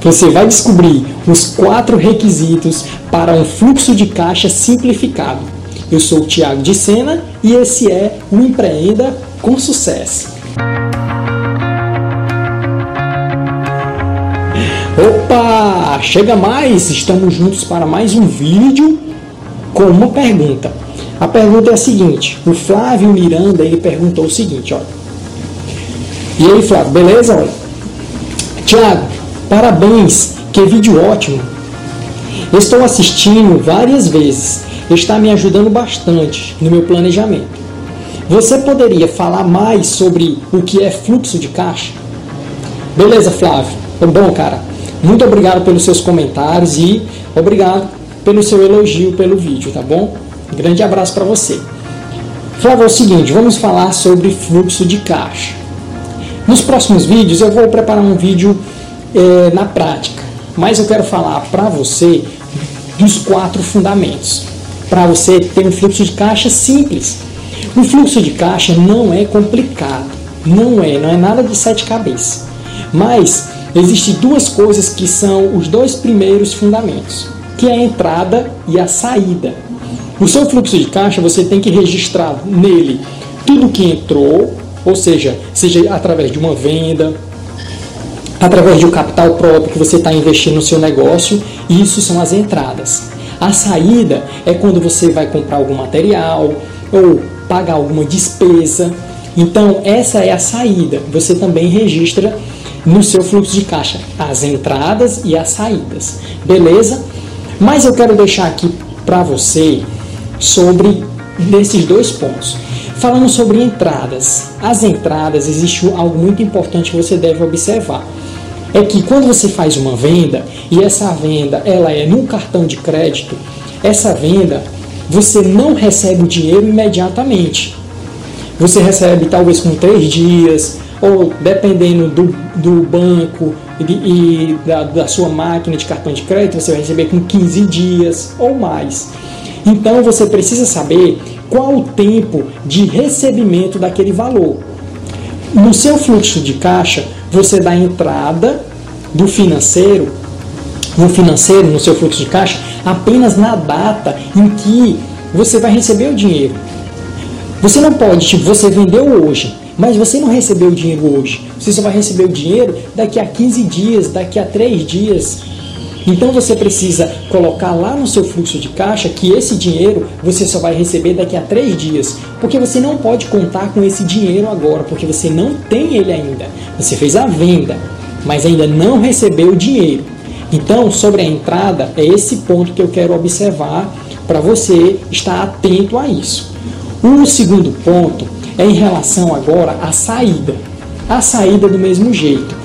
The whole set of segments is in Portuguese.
você vai descobrir os quatro requisitos para um fluxo de caixa simplificado. Eu sou o Tiago de Sena e esse é o Empreenda com Sucesso. Opa! Chega mais! Estamos juntos para mais um vídeo com uma pergunta. A pergunta é a seguinte: o Flávio Miranda ele perguntou o seguinte, olha. E aí, Flávio, beleza? Tiago, parabéns, que vídeo ótimo. Estou assistindo várias vezes, está me ajudando bastante no meu planejamento. Você poderia falar mais sobre o que é fluxo de caixa? Beleza, Flávio. Bom, cara, muito obrigado pelos seus comentários e obrigado pelo seu elogio pelo vídeo, tá bom? Grande abraço para você. Flávio, é o seguinte, vamos falar sobre fluxo de caixa. Nos próximos vídeos eu vou preparar um vídeo é, na prática, mas eu quero falar para você dos quatro fundamentos, para você ter um fluxo de caixa simples. O fluxo de caixa não é complicado, não é, não é nada de sete cabeças, mas existem duas coisas que são os dois primeiros fundamentos, que é a entrada e a saída. No seu fluxo de caixa, você tem que registrar nele tudo que entrou, ou seja, seja através de uma venda, através um capital próprio que você está investindo no seu negócio, isso são as entradas. A saída é quando você vai comprar algum material ou pagar alguma despesa. Então, essa é a saída. Você também registra no seu fluxo de caixa as entradas e as saídas. Beleza? Mas eu quero deixar aqui para você sobre desses dois pontos. Falando sobre entradas. As entradas, existe algo muito importante que você deve observar. É que quando você faz uma venda e essa venda ela é num cartão de crédito, essa venda você não recebe o dinheiro imediatamente. Você recebe talvez com três dias, ou dependendo do, do banco e, e da, da sua máquina de cartão de crédito, você vai receber com 15 dias ou mais. Então você precisa saber qual o tempo de recebimento daquele valor. No seu fluxo de caixa, você dá entrada do financeiro, no financeiro, no seu fluxo de caixa, apenas na data em que você vai receber o dinheiro. Você não pode, tipo, você vendeu hoje, mas você não recebeu o dinheiro hoje. Você só vai receber o dinheiro daqui a 15 dias, daqui a 3 dias. Então você precisa colocar lá no seu fluxo de caixa que esse dinheiro você só vai receber daqui a três dias, porque você não pode contar com esse dinheiro agora, porque você não tem ele ainda. Você fez a venda, mas ainda não recebeu o dinheiro. Então, sobre a entrada, é esse ponto que eu quero observar para você estar atento a isso. O segundo ponto é em relação agora à saída. A saída do mesmo jeito.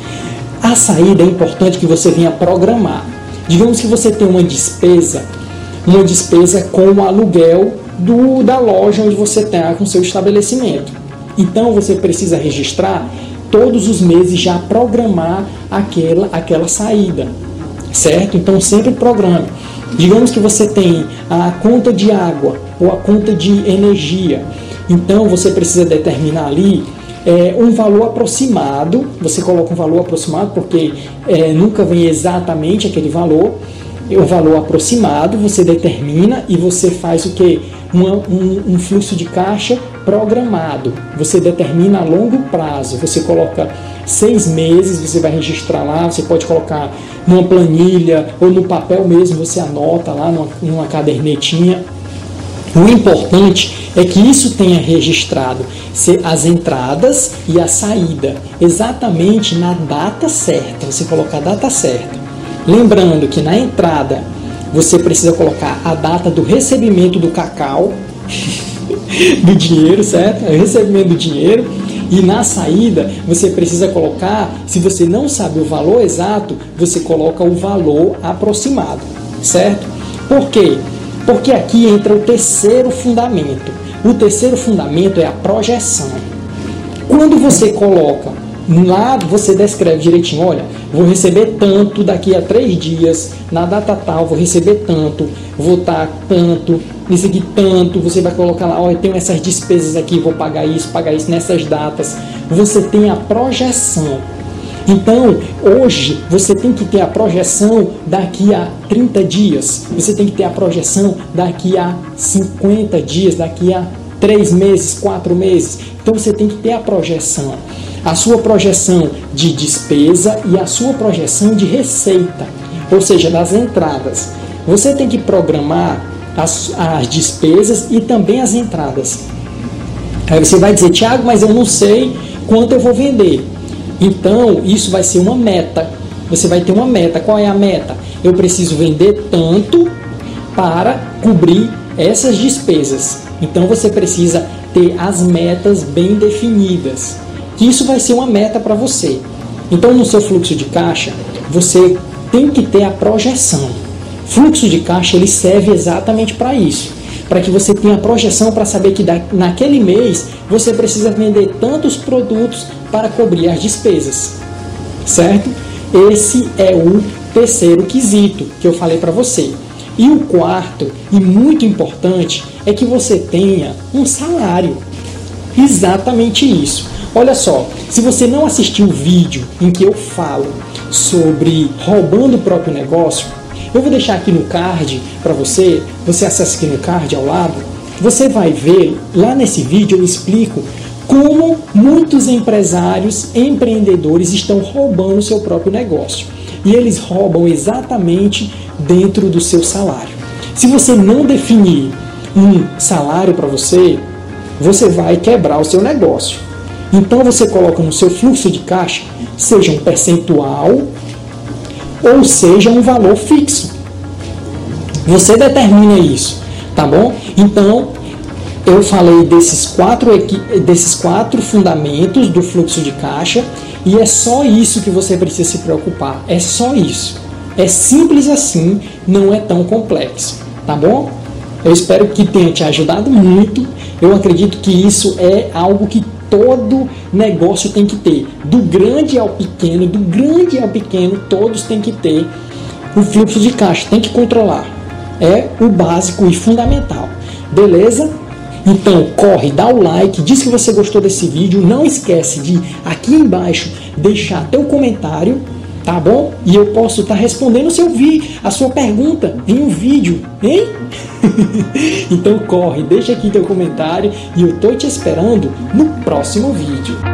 A saída é importante que você venha programar. Digamos que você tem uma despesa, uma despesa com o aluguel do, da loja onde você está com seu estabelecimento. Então você precisa registrar todos os meses já programar aquela, aquela saída, certo? Então sempre programe. Digamos que você tem a conta de água ou a conta de energia. Então você precisa determinar ali é, um valor aproximado, você coloca um valor aproximado porque é, nunca vem exatamente aquele valor, o valor aproximado você determina e você faz o que? Um, um, fluxo de caixa programado. Você determina a longo prazo. Você coloca seis meses, você vai registrar lá, você pode colocar numa planilha ou no papel mesmo, você anota lá numa, numa cadernetinha. O importante é que isso tenha registrado as entradas e a saída exatamente na data certa. Você colocar a data certa. Lembrando que na entrada você precisa colocar a data do recebimento do cacau, do dinheiro, certo? O recebimento do dinheiro. E na saída você precisa colocar, se você não sabe o valor exato, você coloca o valor aproximado, certo? Por quê? Porque aqui entra o terceiro fundamento. O terceiro fundamento é a projeção. Quando você coloca lá, você descreve direitinho, olha, vou receber tanto daqui a três dias, na data tal, vou receber tanto, vou estar tanto, isso aqui tanto, você vai colocar lá, olha, tenho essas despesas aqui, vou pagar isso, pagar isso nessas datas. Você tem a projeção. Então, hoje você tem que ter a projeção daqui a 30 dias, você tem que ter a projeção daqui a 50 dias, daqui a 3 meses, 4 meses. Então você tem que ter a projeção. A sua projeção de despesa e a sua projeção de receita, ou seja, das entradas. Você tem que programar as, as despesas e também as entradas. Aí você vai dizer, Tiago, mas eu não sei quanto eu vou vender. Então, isso vai ser uma meta. Você vai ter uma meta. Qual é a meta? Eu preciso vender tanto para cobrir essas despesas. Então, você precisa ter as metas bem definidas. Que isso vai ser uma meta para você. Então, no seu fluxo de caixa, você tem que ter a projeção. Fluxo de caixa ele serve exatamente para isso, para que você tenha projeção para saber que naquele mês você precisa vender tantos produtos para cobrir as despesas, certo? Esse é o terceiro quesito que eu falei para você. E o quarto, e muito importante, é que você tenha um salário. Exatamente isso. Olha só, se você não assistiu o vídeo em que eu falo sobre roubando o próprio negócio, eu vou deixar aqui no card para você, você acessa aqui no card ao lado, você vai ver, lá nesse vídeo eu explico como muitos empresários, empreendedores estão roubando o seu próprio negócio. E eles roubam exatamente dentro do seu salário. Se você não definir um salário para você, você vai quebrar o seu negócio. Então você coloca no seu fluxo de caixa, seja um percentual ou seja um valor fixo. Você determina isso, tá bom? Então, eu falei desses quatro, desses quatro fundamentos do fluxo de caixa e é só isso que você precisa se preocupar. É só isso. É simples assim, não é tão complexo, tá bom? Eu espero que tenha te ajudado muito. Eu acredito que isso é algo que todo negócio tem que ter. Do grande ao pequeno, do grande ao pequeno, todos têm que ter o fluxo de caixa, tem que controlar. É o básico e fundamental. Beleza? Então corre, dá o like, diz que você gostou desse vídeo, não esquece de aqui embaixo deixar teu comentário, tá bom? E eu posso estar tá respondendo se eu vi a sua pergunta em um vídeo, hein? então corre, deixa aqui teu comentário e eu tô te esperando no próximo vídeo.